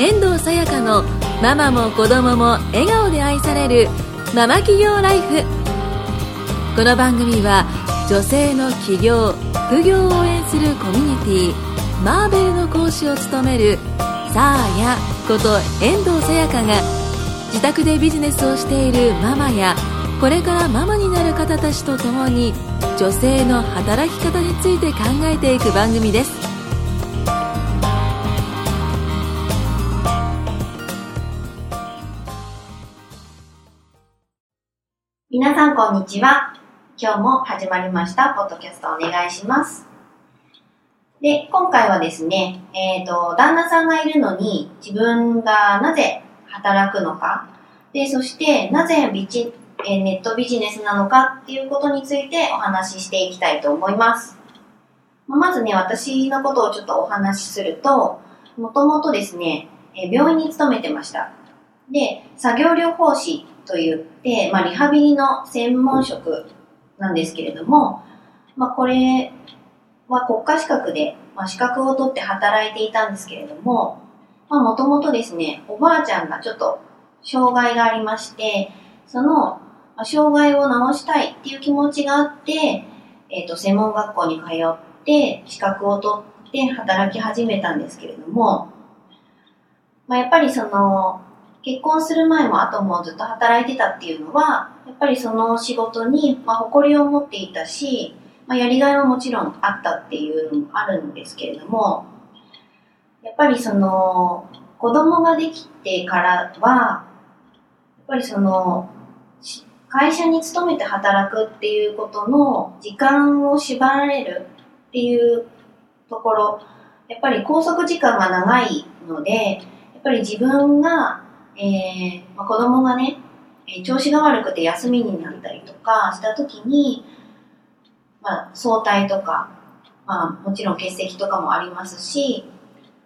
遠藤さやかのママも子供も笑顔で愛されるママ企業ライフ。この番組は女性の起業副業を応援するコミュニティマーベルの講師を務めるさあやこと遠藤さやかが自宅でビジネスをしているママやこれからママになる方たちと共に女性の働き方について考えていく番組です。皆さんこんにちは。今日も始まりました、ポッドキャストお願いします。で、今回はですね、えっ、と、旦那さんがいるのに自分がなぜ働くのか、で、そしてなぜビジえーネットビジネスなのかっていうことについてお話ししていきたいと思います。ままずね、私のことをちょっとお話しすると、もともとですね、え病院に勤めてました。で、作業療法士といって、まあ、リハビリの専門職なんですけれども、まあ、これは国家資格で、まあ、資格を取って働いていたんですけれども、もともとですね、おばあちゃんがちょっと障害がありまして、その、ま障害を治したいっていう気持ちがあって、えっ、と、専門学校に通って、資格を取って働き始めたんですけれども、まあ、やっぱりその、結婚する前も後もずっと働いてたっていうのは、やっぱりその仕事に、まあ、誇りを持っていたし、まあ、やりがいはもちろんあったっていうのもあるんですけれども、やっぱりその、子供ができてからは、やっぱりその、会社に勤めて働くっていうことの時間を縛られるっていうところ、やっぱり拘束時間が長いので、やっぱり自分がえーまあ、子供がね、え調子が悪くて休みになったりとかした時に、まあ、早退とか、まあ、もちろん欠席とかもありますし、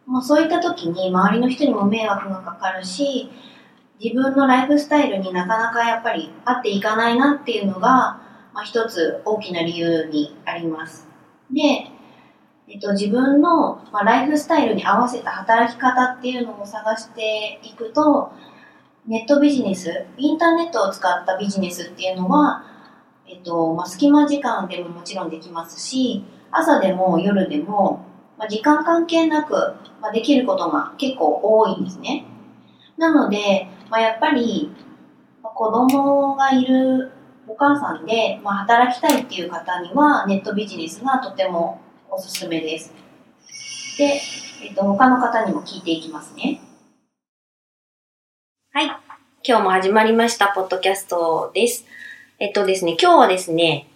もうそういった時に周りの人にも迷惑がかかるし、自分のライフスタイルになかなかやっぱり合っていかないなっていうのが、まあ、一つ大きな理由にあります。で、えっと、自分の、まあ、ライフスタイルに合わせた働き方っていうのを探していくと、ネットビジネス、インターネットを使ったビジネスっていうのは、えっと、まあ、隙間時間でももちろんできますし、朝でも夜でも、まあ、時間関係なく、まあ、できることが結構多いんですね。なので、まあ、やっぱり、まあ子供がいるお母さんで、まあ、働きたいっていう方には、ネットビジネスがとてもおすすめです。で、えっと、他の方にも聞いていきますね。はい。今日も始まりました、ポッドキャストです。えっとですね、今日はですね、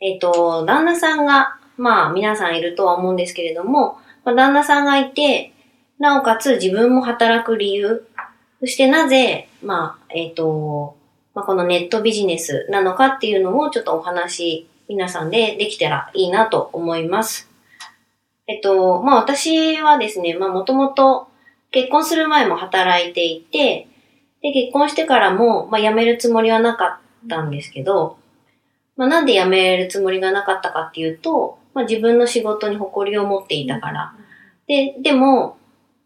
えっと、旦那さんが、まあ、皆さんいるとは思うんですけれども、まあ、旦那さんがいて、なおかつ自分も働く理由、そしてなぜ、まあ、えっと、まあ、このネットビジネスなのかっていうのをちょっとお話、皆さんでできたらいいなと思います。えっと、まあ私はですね、まあもともと結婚する前も働いていて、で、結婚してからも、まあ辞めるつもりはなかったんですけど、まあなんで辞めるつもりがなかったかっていうと、まあ自分の仕事に誇りを持っていたから。で、でも、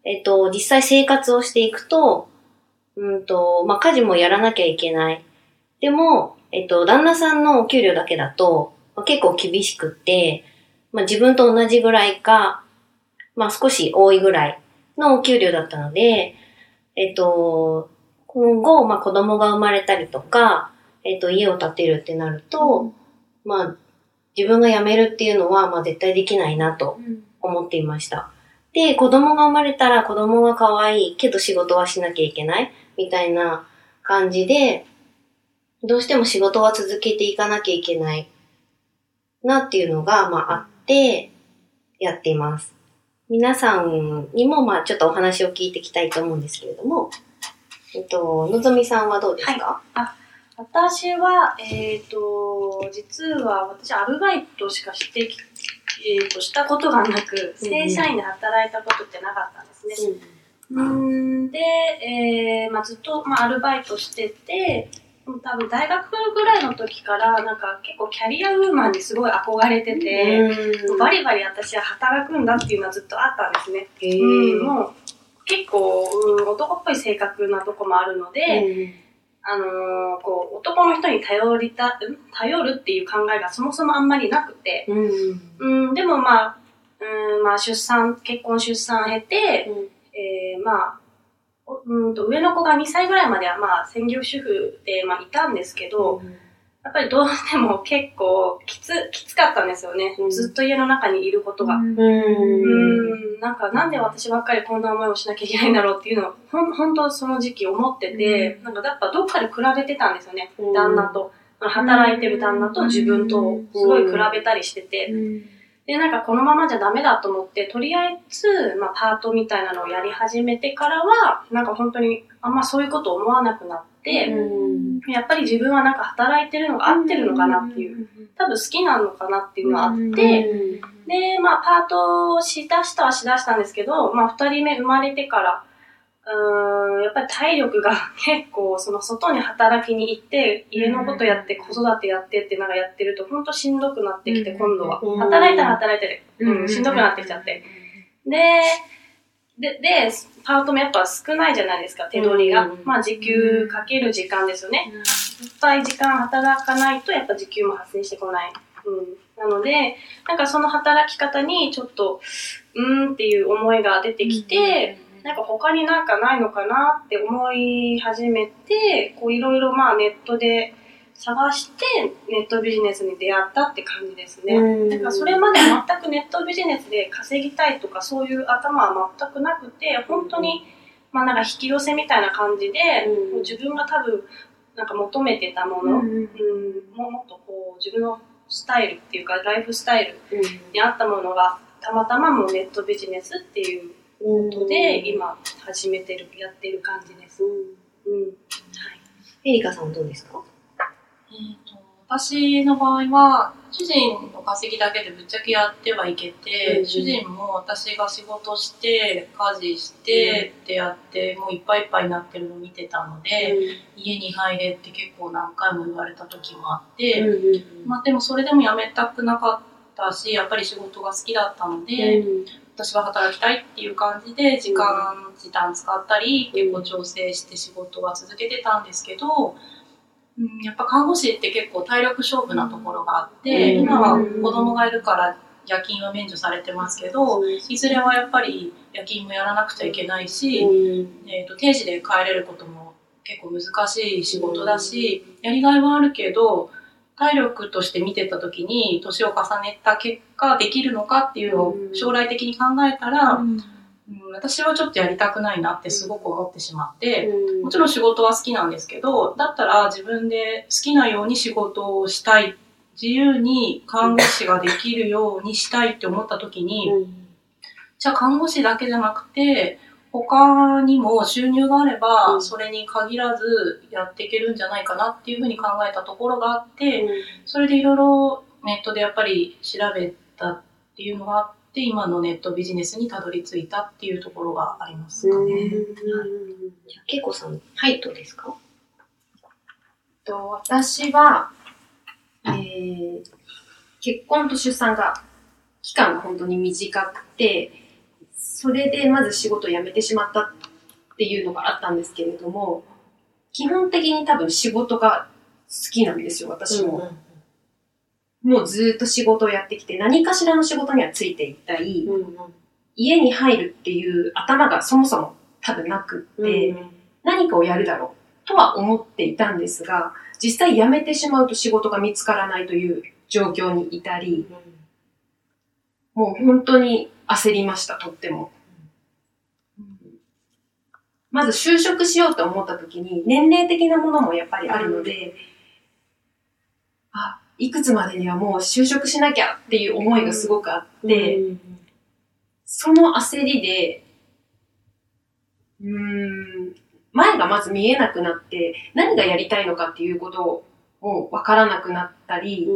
えっと、実際生活をしていくと、うんと、まあ家事もやらなきゃいけない。でも、えっと、旦那さんのお給料だけだと、まあ、結構厳しくって、まあ自分と同じぐらいか、まあ少し多いぐらいのお給料だったので、えっと、今後、まあ子供が生まれたりとか、えっと、家を建てるってなると、まあ自分が辞めるっていうのは、まあ絶対できないなと思っていました。で、子供が生まれたら子供が可愛いけど仕事はしなきゃいけないみたいな感じで、どうしても仕事は続けていかなきゃいけないなっていうのが、まああって、やっています。皆さんにも、まあちょっとお話を聞いていきたいと思うんですけれども、えっと、のぞみさんはどうですか、私は、えっ、と、実は私、アルバイトしかしてき、えー、としたことがなく、うん。正社員で働いたことってなかったんですね。うんうん、で、えーまあ、ずっと、まあ、アルバイトしてて、多分大学ぐらいの時から、なんか結構キャリアウーマンにすごい憧れてて、バリバリ私は働くんだっていうのはずっとあったんですね。へうん、ーもう、結構、うん、男っぽい性格なとこもあるので、あのーこう、男の人に頼りた、ん頼るっていう考えがそもそもあんまりなくて、うん。うん、でもまあ、うん、まあ出産、結婚出産経て、えー、まあ、おうんと上の子が2歳ぐらいまではまあ専業主婦でまあいたんですけど、やっぱりどうしても結構きつ、きつかったんですよね。うんずっと家の中にいることが。うん。うん、なんかなんで私ばっかりこんな思いをしなきゃいけないんだろうっていうのを、ほん、本当その時期思ってて、なんかやっぱどっかで比べてたんですよね。うん旦那と。働いてる旦那と自分とすごい比べたりしてて。で、なんかこのままじゃダメだと思って、とりあえず、まあパートみたいなのをやり始めてからは、なんか本当にあんまそういうこと思わなくなって、やっぱり自分はなんか働いてるのが合ってるのかなっていう、多分好きなのかなっていうのがあって、で、まあ、パートをしだしたはしだしたんですけど、まあ、二人目生まれてから、うーん、やっぱり体力が結構、その外に働きに行って、家のことやって、子育てやってってなんかやってると、ほんとしんどくなってきて、今度は。うん働いたら働いてる。うん、しんどくなってきちゃって。で、で、で、パートもやっぱ少ないじゃないですか、手取りが。うんまあ、時給かける時間ですよね。いっぱい時間働かないと、やっぱ時給も発生してこない。うん。なので、なんかその働き方にちょっと、うーんっていう思いが出てきて、なんか他になんかないのかなって思い始めて、こういろいろまあネットで探して、ネットビジネスに出会ったって感じですね。なん。かそれまで全くネットビジネスで稼ぎたいとかそういう頭は全くなくて、本当に、まあなんか引き寄せみたいな感じで、うん。もう自分が多分なんか求めてたもの、うんうん。ももっとこう自分のスタイルっていうかライフスタイルに合ったものがたまたまもうネットビジネスっていうことで今始めてる、やってる感じです。うん。はい。エリカさんどうですか？えーと私の場合は、主人の稼ぎだけでぶっちゃけやってはいけて、うん主人も私が仕事して、家事してってやって、もういっぱいいっぱいになってるのを見てたので、家に入れって結構何回も言われた時もあって、まあでもそれでも辞めたくなかったし、やっぱり仕事が好きだったので、私は働きたいっていう感じで時間、時短使ったり結構調整して仕事は続けてたんですけど、うん、やっぱ看護師って結構体力勝負なところがあって、うん。今は子供がいるから夜勤は免除されてますけど、いずれはやっぱり夜勤もやらなくちゃいけないし、えー、と定時で帰れることも結構難しい仕事だし、やりがいはあるけど体力として見てた時に年を重ねた結果できるのかっていうのを将来的に考えたら、うん。私はちょっとやりたくないなってすごく思ってしまって、もちろん仕事は好きなんですけどだったら自分で好きなように仕事をしたい。自由に看護師ができるようにしたいって思った時に、じゃあ看護師だけじゃなくて、他にも収入があれば、うん。それに限らずやっていけるんじゃないかなっていうふうに考えたところがあって、それでいろいろネットでやっぱり調べたっていうのがあって、今のネットビジネスにたどり着いたっていうところがありますかね。じゃあ、けいこさん、はい、どうですか？と私は、えー結婚と出産が期間が本当に短くて、それでまず仕事を辞めてしまったっていうのがあったんですけれども、基本的に多分仕事が好きなんですよ、私も。もうずーっと仕事をやってきて、何かしらの仕事にはついていったり、家に入るっていう頭がそもそも多分なくって、何かをやるだろうとは思っていたんですが、実際辞めてしまうと仕事が見つからないという状況にいたり、もう本当に焦りました、とっても。まず就職しようと思った時に、年齢的なものもやっぱりあるので、あ、いくつまでにはもう就職しなきゃっていう思いがすごくあって、その焦りで、うん、前がまず見えなくなって、何がやりたいのかっていうことをわからなくなったり、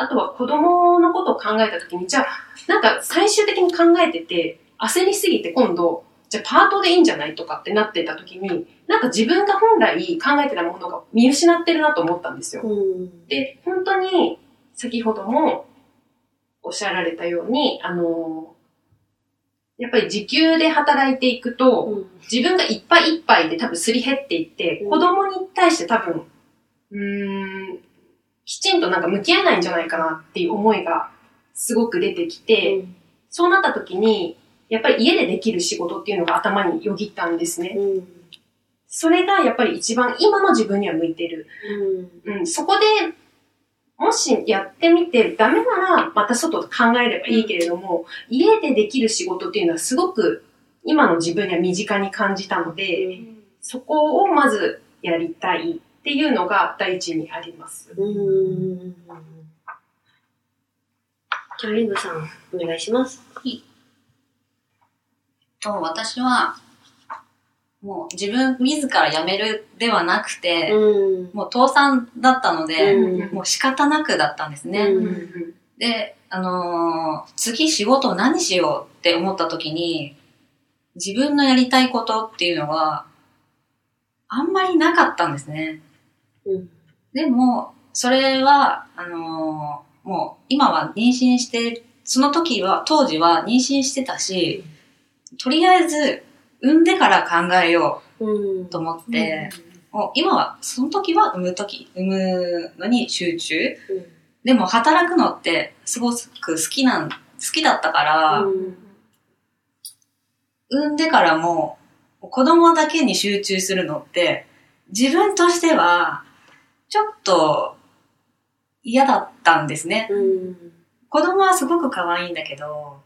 あとは子供のことを考えたときに、じゃあ、なんか最終的に考えてて、焦りすぎて今度、じゃあパートでいいんじゃないとかってなってたときに、なんか自分が本来考えてたものが見失ってるなと思ったんですよ。で、本当に先ほどもおっしゃられたように、あの、やっぱり時給で働いていくと、自分がいっぱいいっぱいで多分すり減っていって、うん。子供に対して多分、うーん、きちんとなんか向き合えないんじゃないかなっていう思いがすごく出てきて、そうなった時に、やっぱり家でできる仕事っていうのが頭によぎったんですね。それがやっぱり一番今の自分には向いてる。うん、そこで、もしやってみてダメならまた外で考えればいいけれども、家でできる仕事っていうのはすごく今の自分には身近に感じたので、そこをまずやりたいっていうのが第一にあります。うん。じゃあ、リブさん、お願いします。と、私は、もう自分自ら辞めるではなくて、うん。もう倒産だったので、うんもう仕方なくだったんですね。うんで、あのー次仕事何しようって思った時に、自分のやりたいことっていうのは、あんまりなかったんですね。うん。でも、それは、あのーもう今は妊娠して、その時は、当時は妊娠してたし、とりあえず産んでから考えようん。うと思って、もう今は、その時は産む時、産むのに集中。でも働くのってすごく好きなん、好きだったから、産んでからも子供だけに集中するのって自分としてはちょっと嫌だったんですね。うん。子供はすごく可愛いんだけど、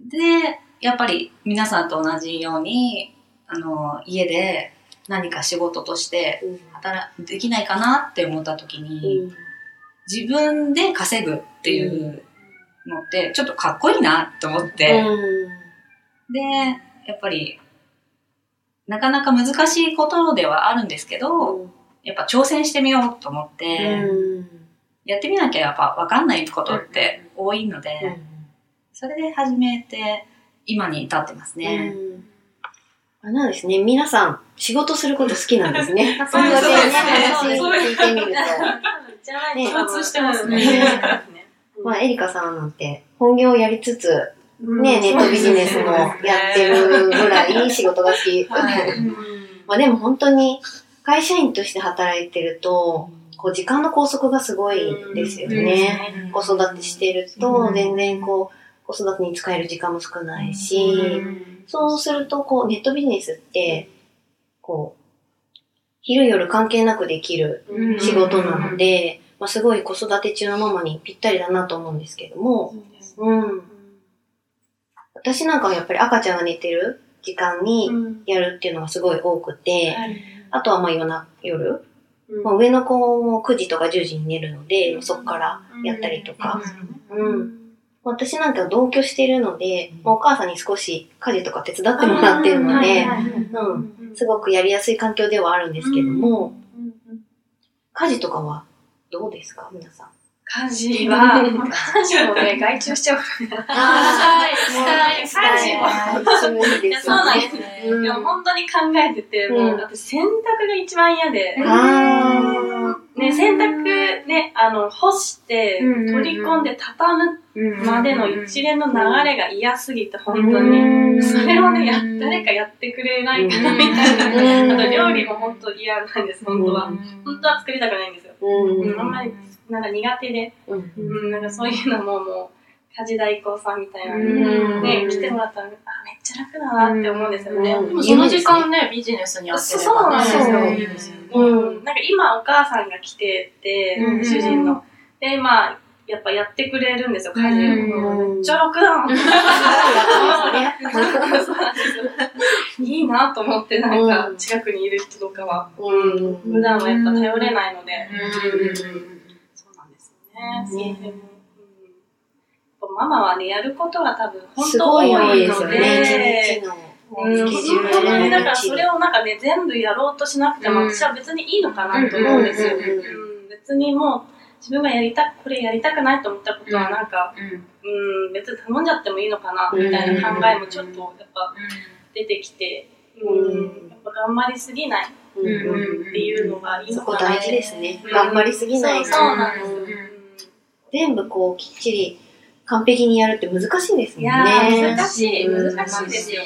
で、やっぱり皆さんと同じように、あの、家で何か仕事として働できないかなって思った時に、自分で稼ぐっていうのってちょっとかっこいいなと思って、で、やっぱり、なかなか難しいことではあるんですけど、やっぱ挑戦してみようと思って、やってみなきゃやっぱ分かんないことって多いので、それで始めて、今に至ってますね。あなんですね。皆さん、仕事すること好きなんですね。そうこでね、そうです話聞いてみるじゃないね。と共通してますね。と、まあ、エリカさんなんて、本業をやりつつ、ね、ネットビジネスもやってるぐらい仕事が好き。はい。まあでも本当に、会社員として働いてると、こう時間の拘束がすごいですよね。子育てしてると、全然こう、子育てに使える時間も少ないし、そうすると、こう、ネットビジネスって、こう、昼夜関係なくできる仕事なので、まあ、すごい子育て中のママにぴったりだなと思うんですけども、うん。私なんかはやっぱり赤ちゃんが寝てる時間にやるっていうのがすごい多くて、あとはまあ夜な夜、まあ、上の子も9時とか10時に寝るので、そこからやったりとか、うん。私なんか同居しているので、まあお母さんに少し家事とか手伝ってもらってるので、うん。すごくやりやすい環境ではあるんですけども、家事とかはどうですか？皆さん。家事は、家事もね、外注しちゃうから。あしたいしたいいいや、そうなんですね。うんでも本当に考えてて、もう、うん私洗濯が一番嫌で、あね、洗濯ね、あの、干して、うん取り込んで畳むまでの一連の流れが嫌すぎて、本当うんに。それをね、や、誰かやってくれないかな、みたいうんな。あと、料理も本当嫌なんです、本当は。本当は作りたくないんですよ。うん。うん、あんまり、なんか苦手で、うん。うん、なんかそういうのももう、家事代行さんみたいな、うん。ね、来てもらったら、あ、めっちゃ楽だなって思うんですよね。うん。でもその時間ね、ビジネスに当てれそうばね、なんですよ。うん。なんか今お母さんが来てて、うん。主人の。で、まあ、やっぱやってくれるんですよ、家事を。うんめっちゃ楽だな。そうなんいいなと思って、なんかうん。近くにいる人とかは、うん。普段はやっぱ頼れないので、うん。そうなんですよね。ママはね、やることが多分本す当多ごいのでうん、本当にだからがそれをなんかね、全部やろうとしなくても、うん私は別にいいのかなと思うんですよ。別にもう、自分がやりたこれやりたくないと思ったことはなんか、うん、別に頼んじゃってもいいのかな、みたいな考えもちょっとやっぱ出てきて、うん、やっぱ頑張りすぎないうんうんっていうのがいいそこのかな。大事ですね。うん頑張りすぎない。そうそうなんです全部こうきっちり完璧にやるって難しいですもんね。難しい、うん難しいですよ。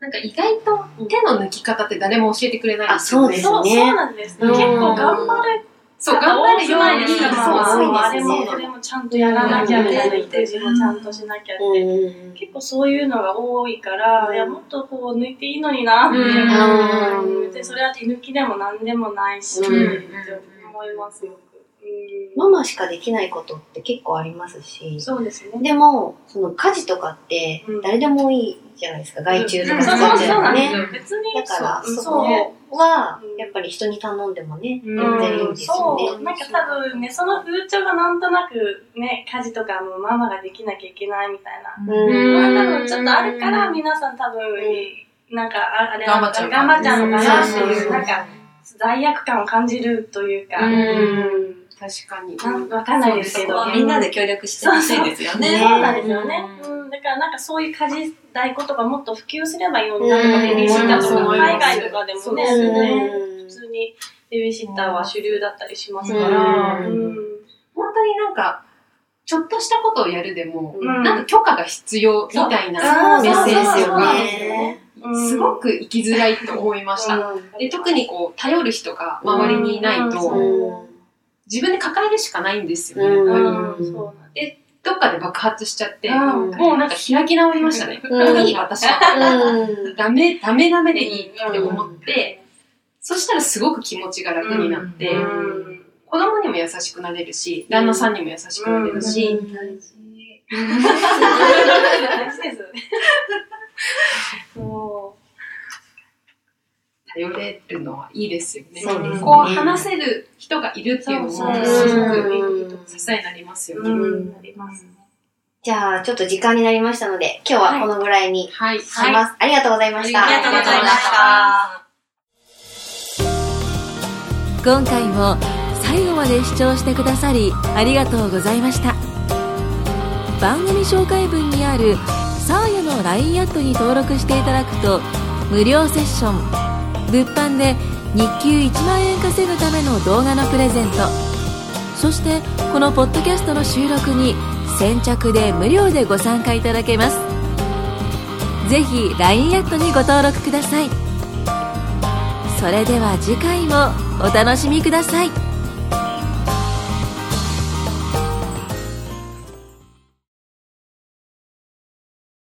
なんか意外と手の抜き方って誰も教えてくれないですよね。あそうですそう、ねそうなんですね。うん結構頑張るそう、頑張るように、そう、そうそう、あれもこれもちゃんとやらなきゃみたいな、育児もちゃんとしなきゃって。うん結構そういうのが多いから、いや、もっとこう抜いていいのになって。うんうん別にそれは手抜きでも何でもないし、うんって思いますよく。うんママしかできないことって結構ありますし、そうですね。でも、その家事とかってうん誰でもいいじゃないですか、外注とかそう使っそうそうのね。ですよ。別に。だから、そうそこはうん、やっぱり人に頼んでもね、うん全然いいんですよね。そう。なんか多分ね、その風潮がなんとなくね、家事とかもママができなきゃいけないみたいな。うんまあ多分ちょっとあるから皆さん多分、なんかああれ頑張っちゃう頑張っちゃうのかなっていうう、んなんか罪悪感を感じるというか、確かに。わかんないですけど。みんなで協力してほしいですよそうね。なんですよね。うん、だからなんかそういう家事代行とかもっと普及すればいいのになとか、ベビーシッターとか、うん海外とかでもね、そうですよね。普通にベビーシッターは主流だったりしますから、本当になんか、ちょっとしたことをやるでも、うん。なんか許可が必要みたいなメッセージですよが、ね。うんすごく生きづらいと思いました。で特にこう、頼る人が周りにいないと、うん。自分で抱えるしかないんですよね、どっかで爆発しちゃって、うん。もうなんか開き直りましたね。うん。いい、私は。うん。ダメ、ダメダメでいいって思って、そしたらすごく気持ちが楽になって、うん。子供にも優しくなれるし、旦那さんにも優しくなれるし、大事ですよね。頼れるのはいいですよね。そうですねこう話せる人がいるっていうのもすごく支えになりますよう。ね。うん、なりますね。じゃあ、ちょっと時間になりましたので、今日はこのぐらいにはい。します。ありがとうございました。ありがとうございました。今回も最後まで視聴してくださりありがとうございました番組紹介文にあるサーヤの LINE アットに登録していただくと無料セッション物販で日給1万円稼ぐための動画のプレゼント。そしてこのポッドキャストの収録に先着で無料でご参加いただけます。ぜひ LINE アットにご登録ください。それでは次回もお楽しみください。